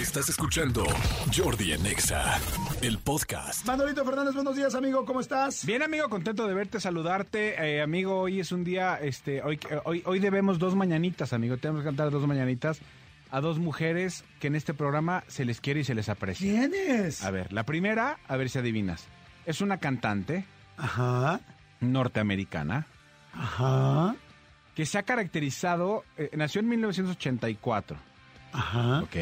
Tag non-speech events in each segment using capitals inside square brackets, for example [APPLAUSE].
Estás escuchando Jordi en Exa, el podcast. Manolito Fernández, buenos días, amigo, ¿cómo estás? Bien, amigo, contento de verte, saludarte. Eh, amigo, hoy es un día, este, hoy, hoy, hoy debemos dos mañanitas, amigo. Tenemos que cantar dos mañanitas a dos mujeres que en este programa se les quiere y se les aprecia. ¿Quién es? A ver, la primera, a ver si adivinas. Es una cantante Ajá, norteamericana ajá, que se ha caracterizado, eh, nació en 1984, ajá. ¿ok?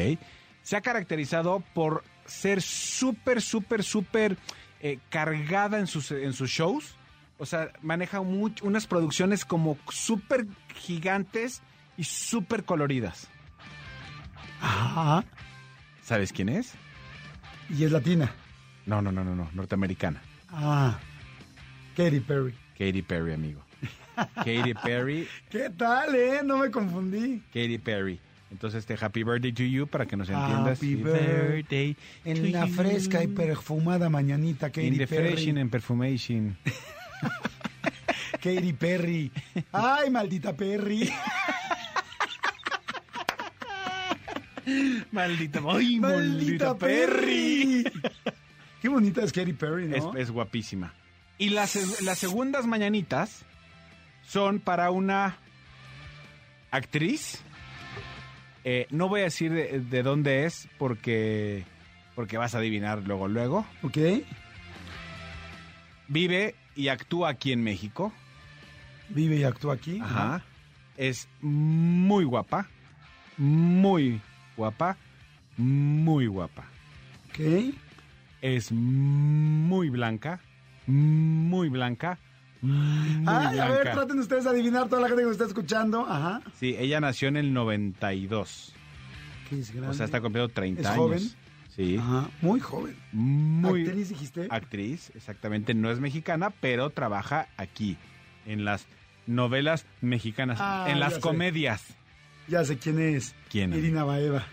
Se ha caracterizado por ser súper, súper, súper eh, cargada en sus, en sus shows. O sea, maneja unas producciones como súper gigantes y súper coloridas. Ajá. ¿Sabes quién es? Y es latina. No, no, no, no, no, norteamericana. Ah, Katy Perry. Katy Perry, amigo. Katy Perry, [LAUGHS] ¿Qué tal, eh? No me confundí. Katy Perry. Entonces, este Happy Birthday to you para que nos entiendas. Happy birthday En to la you. fresca y perfumada mañanita, Katy In the Perry. freshen and perfumation. [LAUGHS] Katy Perry. Ay, maldita Perry. [LAUGHS] Maldita, ay, maldita Perry. Qué bonita es Katy Perry, Es, ¿no? es guapísima. Y las, las segundas mañanitas son para una actriz. Eh, no voy a decir de, de dónde es porque, porque vas a adivinar luego, luego. Ok. Vive y actúa aquí en México. Vive y actúa aquí. Ajá. Es muy guapa. Muy guapa. Muy guapa. Ok. Es muy blanca. Muy blanca. Ay, a ver, traten ustedes de adivinar toda la gente que nos está escuchando. Ajá. Sí, ella nació en el 92. Que es grande. O sea, está cumpliendo 30 ¿Es años. joven? Sí. Ajá, muy joven. Muy ¿Actriz dijiste? actriz, exactamente. No es mexicana, pero trabaja aquí, en las novelas mexicanas, Ah, en ya las sé. comedias. Ya sé quién es. ¿Quién? Irina Baeva.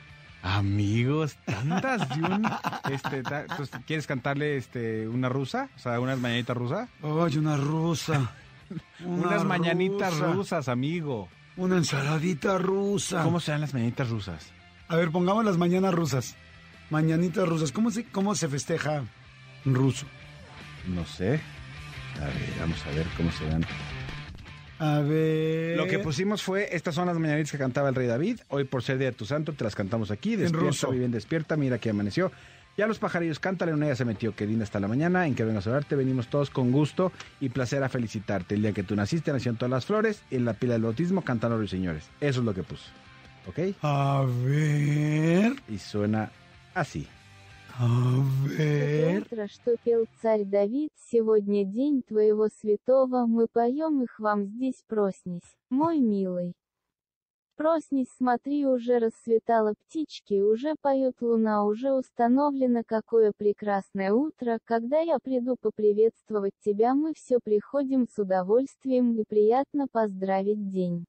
Amigos, tantas de un... Este, ta- pues, ¿Quieres cantarle este, una rusa? O sea, unas mañanitas rusas. Ay, una rusa. [LAUGHS] Una unas mañanitas rusa. rusas, amigo. Una ensaladita rusa. ¿Cómo se dan las mañanitas rusas? A ver, pongamos las mañanas rusas. Mañanitas rusas. ¿Cómo se, cómo se festeja en ruso? No sé. A ver, vamos a ver cómo se dan. A ver. Lo que pusimos fue, estas son las mañanitas que cantaba el rey David. Hoy por ser día de tu santo, te las cantamos aquí. Despierta, bien despierta, mira que amaneció. Ya los pajarillos cántale, una ya se metió, que linda hasta la mañana, en que vengas a orarte, venimos todos con gusto y placer a felicitarte. El día que tú naciste, nacieron todas las flores, en la pila del bautismo cantan los señores. Eso es lo que puso. ¿Ok? A ver. Y suena así. Ver. утро, что пел царь Давид, сегодня день твоего святого, мы поем их вам здесь проснись, мой милый. Проснись, смотри, уже расцветало птички, уже поет луна, уже установлено какое прекрасное утро, когда я приду поприветствовать тебя, мы все приходим с удовольствием и приятно поздравить день.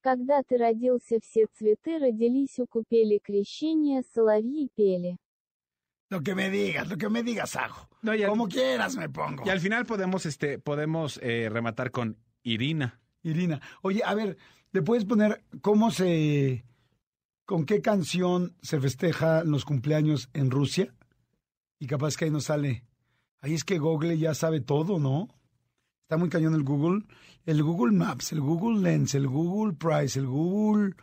Когда ты родился, все цветы родились у купели крещения, соловьи пели. Lo que me digas, lo que me digas hago. No, y al- Como quieras me pongo. Y al final podemos, este, podemos eh, rematar con Irina. Irina. Oye, a ver, ¿le puedes poner cómo se. con qué canción se festeja los cumpleaños en Rusia? Y capaz que ahí nos sale. Ahí es que Google ya sabe todo, ¿no? Está muy cañón el Google. El Google Maps, el Google Lens, el Google Price, el Google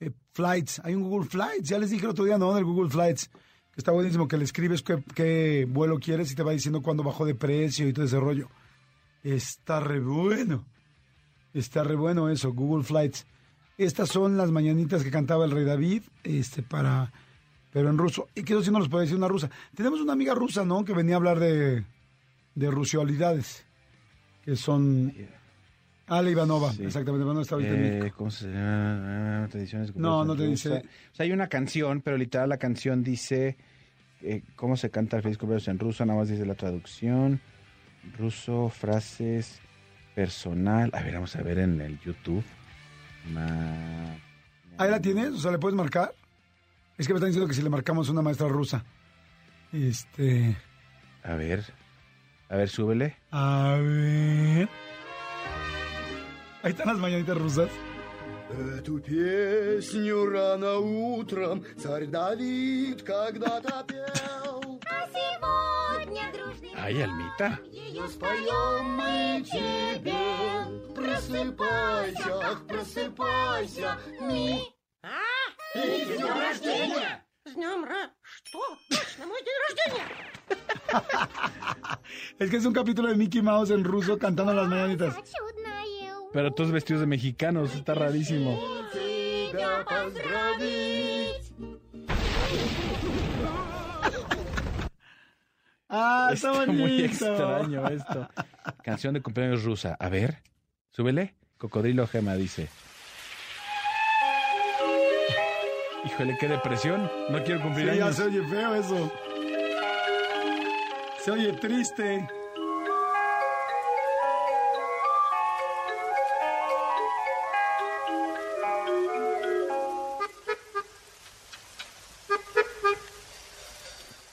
eh, Flights. Hay un Google Flights. Ya les dije el otro día, ¿no? Del Google Flights. Está buenísimo, que le escribes qué, vuelo quieres y te va diciendo cuándo bajó de precio y todo ese rollo. Está re bueno. Está re bueno eso, Google Flights. Estas son las mañanitas que cantaba el rey David, este, para, pero en ruso. Y que eso sí no nos puede decir una rusa. Tenemos una amiga rusa, ¿no? Que venía a hablar de, de rusialidades, que son... Ale Ivanova, Sí. exactamente, no está ahorita en Eh, México. ¿Cómo se llama? Tradiciones No, no te rusa. dice. O sea, hay una canción, pero literal la canción dice eh, cómo se canta el feliz cumpleaños en ruso, nada más dice la traducción. Ruso, frases, personal. A ver, vamos a ver en el YouTube. Ma- Ahí la tienes, o sea, ¿le puedes marcar? Es que me están diciendo que si le marcamos una maestra rusa. Este... A ver. A ver, súbele. A ver... Ahí están las mañanitas rusas. Эту песню рано утром царь Давид когда-то пел. А сегодня дружный Ay, Almita. ее Споем мы тебе, просыпайся, ах, просыпайся, ми. А? С днем рождения! С днем ра... Что? Точно, мой день рождения! [LAUGHS] Es que es un capítulo de Mickey Mouse en ruso cantando las mañanitas. Чудное Pero todos vestidos de mexicanos, está rarísimo. Ah, está, está muy extraño esto. Canción de cumpleaños rusa. A ver, súbele. Cocodrilo Gema dice. Híjole, qué depresión. No quiero cumplir sí, años. Se oye feo eso. Se oye triste.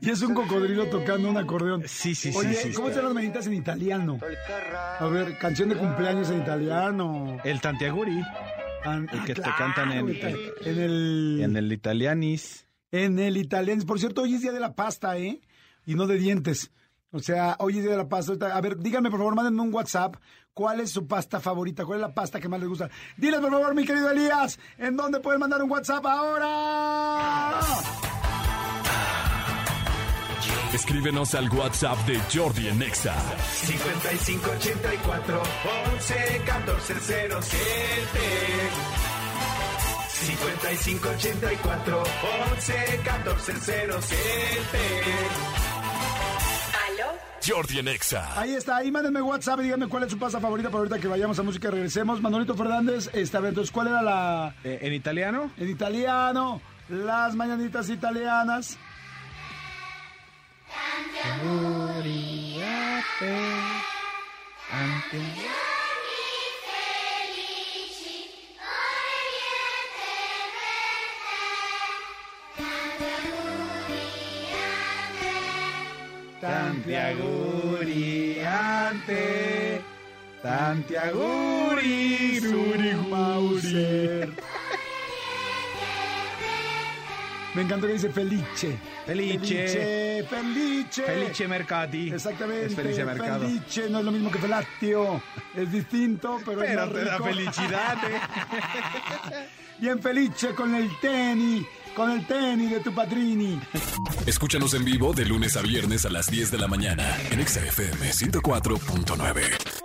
Y es un cocodrilo tocando un acordeón. Sí, sí, sí. Oye, sí, ¿cómo están las mañanitas en italiano? A ver, canción de cumpleaños en italiano. El Tantiaguri. El ah, que te cantan en, en, en, el... En el Italianis. En el Italianis. Por cierto, hoy es Día de la Pasta, ¿eh? Y no de dientes. O sea, hoy es Día de la Pasta. A ver, díganme, por favor, mándenme un WhatsApp. ¿Cuál es su pasta favorita? ¿Cuál es la pasta que más les gusta? Diles, por favor, mi querido Elías, ¿en dónde pueden mandar un WhatsApp ahora? Escríbenos al WhatsApp de Jordi en Exa. 5584 11 14 07 5584 11 14 07 Jordi en Exa. Ahí está, ahí mándenme WhatsApp y díganme cuál es su pasta favorita para ahorita que vayamos a música y regresemos. Manolito Fernández, a ver, entonces, ¿cuál era la Eh, en italiano. en italiano? Las mañanitas italianas. Tantiaguriante. Tantiaguri. Mauser. Me encantó que dice Felice. Felice. Felice. Felice. Felice Mercati. Exactamente. Es Felice Mercado. Felice no es lo mismo que felatio. Es distinto, pero, es Pero más te da felicidad, ¿eh? [LAUGHS] Bien felice con el tenis. Con el tenis de tu patrini. Escúchanos en vivo de lunes a viernes a las 10 de la mañana en Exa FM 104.9.